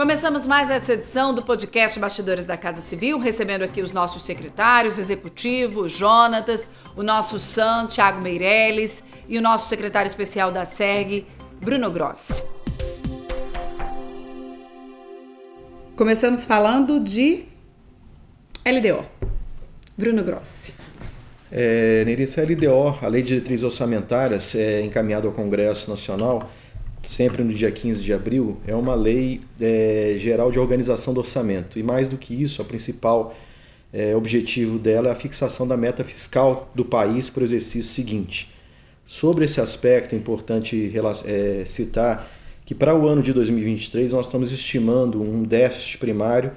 Começamos mais essa edição do podcast Bastidores da Casa Civil, recebendo aqui os nossos secretários executivos, Jonatas, o nosso Sam, Thiago Meirelles e o nosso secretário especial da SERG, Bruno Grossi. Começamos falando de LDO. Bruno Grossi. É, Nerissa, a LDO, a Lei de Diretrizes Orçamentárias, é encaminhada ao Congresso Nacional sempre no dia 15 de abril, é uma lei é, geral de organização do orçamento. E mais do que isso, o principal é, objetivo dela é a fixação da meta fiscal do país para o exercício seguinte. Sobre esse aspecto, é importante é, citar que para o ano de 2023 nós estamos estimando um déficit primário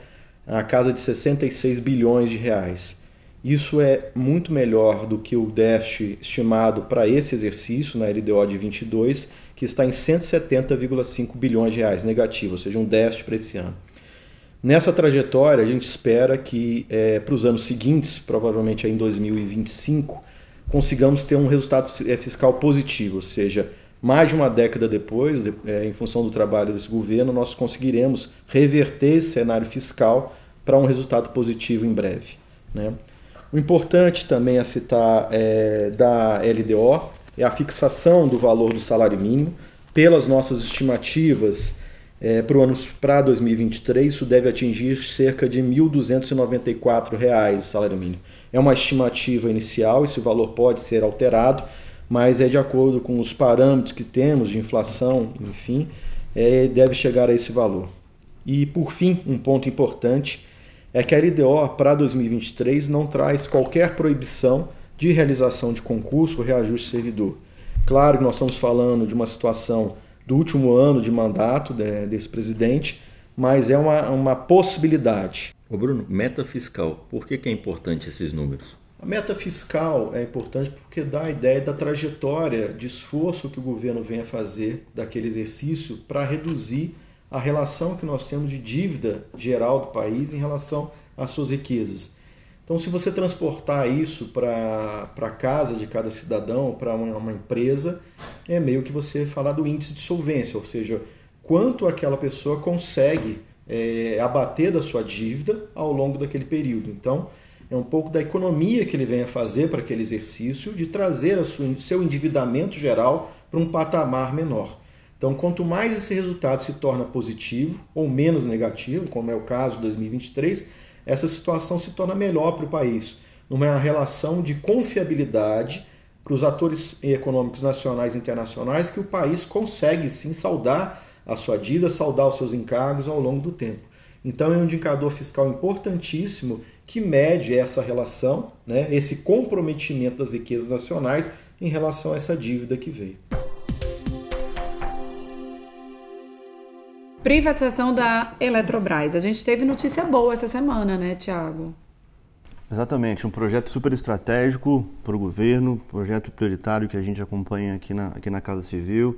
a casa de 66 bilhões de reais. Isso é muito melhor do que o déficit estimado para esse exercício na LDO de 22 que está em 170,5 bilhões de reais negativo, ou seja, um déficit para esse ano. Nessa trajetória, a gente espera que é, para os anos seguintes, provavelmente em 2025, consigamos ter um resultado é, fiscal positivo, ou seja, mais de uma década depois, é, em função do trabalho desse governo, nós conseguiremos reverter esse cenário fiscal para um resultado positivo em breve. Né? O importante também a citar é, da LDO é a fixação do valor do salário mínimo. Pelas nossas estimativas, é, para o ano para 2023, isso deve atingir cerca de R$ 1.294 o salário mínimo. É uma estimativa inicial, esse valor pode ser alterado, mas é de acordo com os parâmetros que temos de inflação, enfim, é, deve chegar a esse valor. E por fim, um ponto importante é que a LDO para 2023 não traz qualquer proibição de realização de concurso ou reajuste servidor. Claro que nós estamos falando de uma situação do último ano de mandato desse presidente, mas é uma, uma possibilidade. Ô Bruno, meta fiscal, por que, que é importante esses números? A meta fiscal é importante porque dá a ideia da trajetória de esforço que o governo vem a fazer daquele exercício para reduzir a relação que nós temos de dívida geral do país em relação às suas riquezas. Então, se você transportar isso para a casa de cada cidadão, para uma, uma, empresa, é meio que você falar do índice de solvência, ou seja, quanto aquela pessoa consegue é, abater da sua dívida ao longo daquele período. Então, é um pouco da economia que ele vem a fazer para aquele exercício, de trazer o seu endividamento geral para um patamar menor. Então, quanto mais esse resultado se torna positivo ou menos negativo, como é o caso de 2023, essa situação se torna melhor para o país, numa relação de confiabilidade para os atores econômicos nacionais e internacionais que o país consegue sim saldar a sua dívida, saldar os seus encargos ao longo do tempo. Então é um indicador fiscal importantíssimo que mede essa relação, né, esse comprometimento das riquezas nacionais em relação a essa dívida que veio. Privatização da Eletrobras. A gente teve notícia boa essa semana, né, Tiago? Exatamente, um projeto super estratégico para o governo, projeto prioritário que a gente acompanha aqui na, aqui na Casa Civil.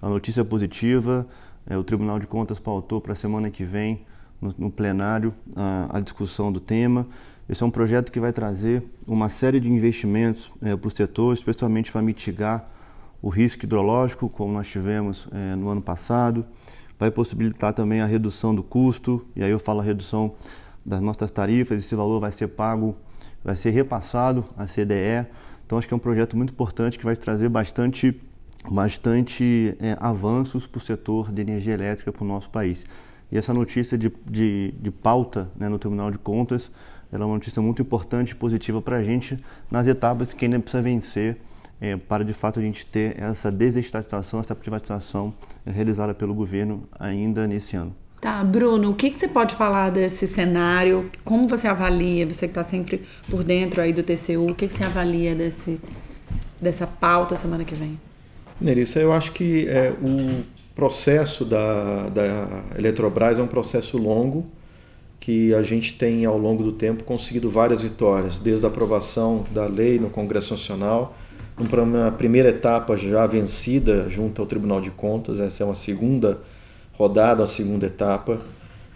A notícia positiva, é, o Tribunal de Contas pautou para a semana que vem, no, no plenário, a, a, discussão do tema. Esse é um projeto que vai trazer uma série de investimentos é, para o setor, especialmente para mitigar o risco hidrológico, como nós tivemos é, no ano passado vai possibilitar também a redução do custo, e aí eu falo a redução das nossas tarifas, esse valor vai ser pago, vai ser repassado à CDE. Então acho que é um projeto muito importante que vai trazer bastante, bastante é, avanços para o setor de energia elétrica para o nosso país. E essa notícia de, de, de pauta né, no Tribunal de Contas ela é uma notícia muito importante e positiva para a gente nas etapas que ainda precisa vencer é, para de fato a gente ter essa desestatização, essa privatização realizada pelo governo ainda nesse ano. Tá, Bruno, o que, que você pode falar desse cenário? Como você avalia, você que está sempre por dentro aí do TCU, o que, que você avalia desse, dessa pauta semana que vem? Nerissa, eu acho que é, o processo da, da Eletrobras é um processo longo, que a gente tem ao longo do tempo conseguido várias vitórias, desde a aprovação da lei no Congresso Nacional, uma primeira etapa já vencida junto ao Tribunal de Contas, essa é uma segunda rodada, uma segunda etapa.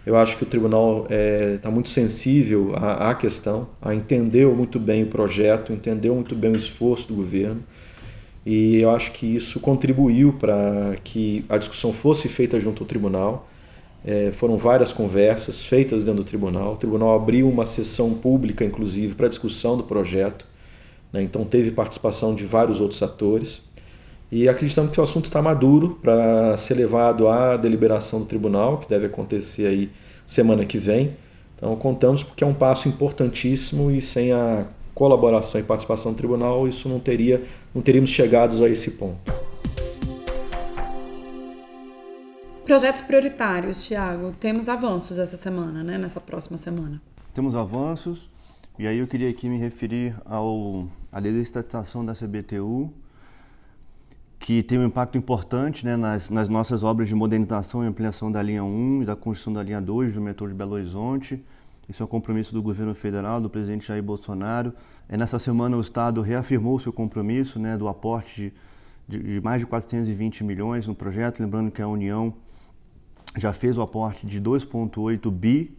Eu acho que o tribunal está é, tá muito sensível à, à, questão, a entendeu muito bem o projeto, entendeu muito bem o esforço do governo e eu acho que isso contribuiu para que a discussão fosse feita junto ao tribunal. É, foram várias conversas feitas dentro do tribunal. O tribunal abriu uma sessão pública, inclusive, para discussão do projeto. Né? Então, teve participação de vários outros atores. E acreditamos que o assunto está maduro para ser levado à deliberação do tribunal, que deve acontecer aí semana que vem. Então, contamos porque é um passo importantíssimo e sem a colaboração e participação do tribunal, isso não teria, não teríamos chegado a esse ponto. Projetos prioritários, Tiago. Temos avanços essa semana, né? Nessa próxima semana. Temos avanços. E aí eu queria aqui me referir ao a desestatização da CBTU, que tem um impacto importante né, nas, nas, nossas obras de modernização e ampliação da linha 1 e da construção da linha 2 do metrô de Belo Horizonte. Isso é um compromisso do governo federal, do presidente Jair Bolsonaro. É, nessa semana o Estado reafirmou seu compromisso né, do aporte de, de, de mais de 420 milhões no projeto, lembrando que a União já fez o aporte de 2,8 bi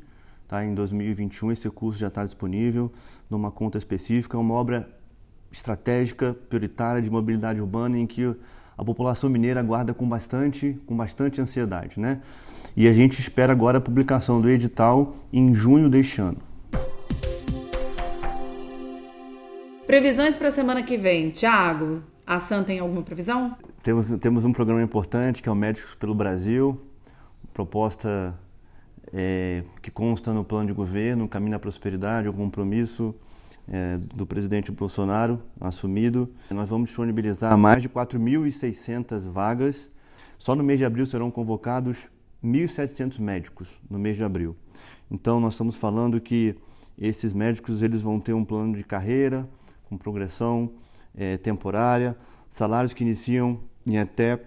tá, em 2021. Esse recurso já está disponível numa conta específica. É uma obra estratégica, prioritária de mobilidade urbana em que a população mineira aguarda com bastante, com bastante ansiedade. Né? E a gente espera agora a publicação do edital em junho deste ano. Previsões para a semana que vem. Tiago, a SAN tem alguma previsão? Temos, temos um programa importante que é o Médicos pelo Brasil, proposta é, que consta no plano de governo, Caminho à Prosperidade, o compromisso é, do presidente Bolsonaro assumido. Nós vamos disponibilizar mais de 4.600 vagas. Só no mês de abril serão convocados 1.700 médicos no mês de abril. Então nós estamos falando que esses médicos eles vão ter um plano de carreira com progressão é, temporária, salários que iniciam em até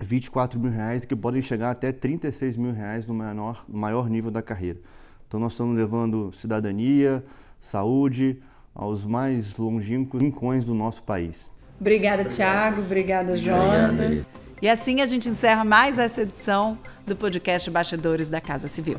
24 mil reais que podem chegar até 36 mil reais no maior, no maior nível da carreira. Então nós estamos levando cidadania, saúde aos mais longínquos rincões do nosso país. Obrigada, Tiago. Obrigada, Jonas. E assim a gente encerra mais essa edição do podcast Bastidores da Casa Civil.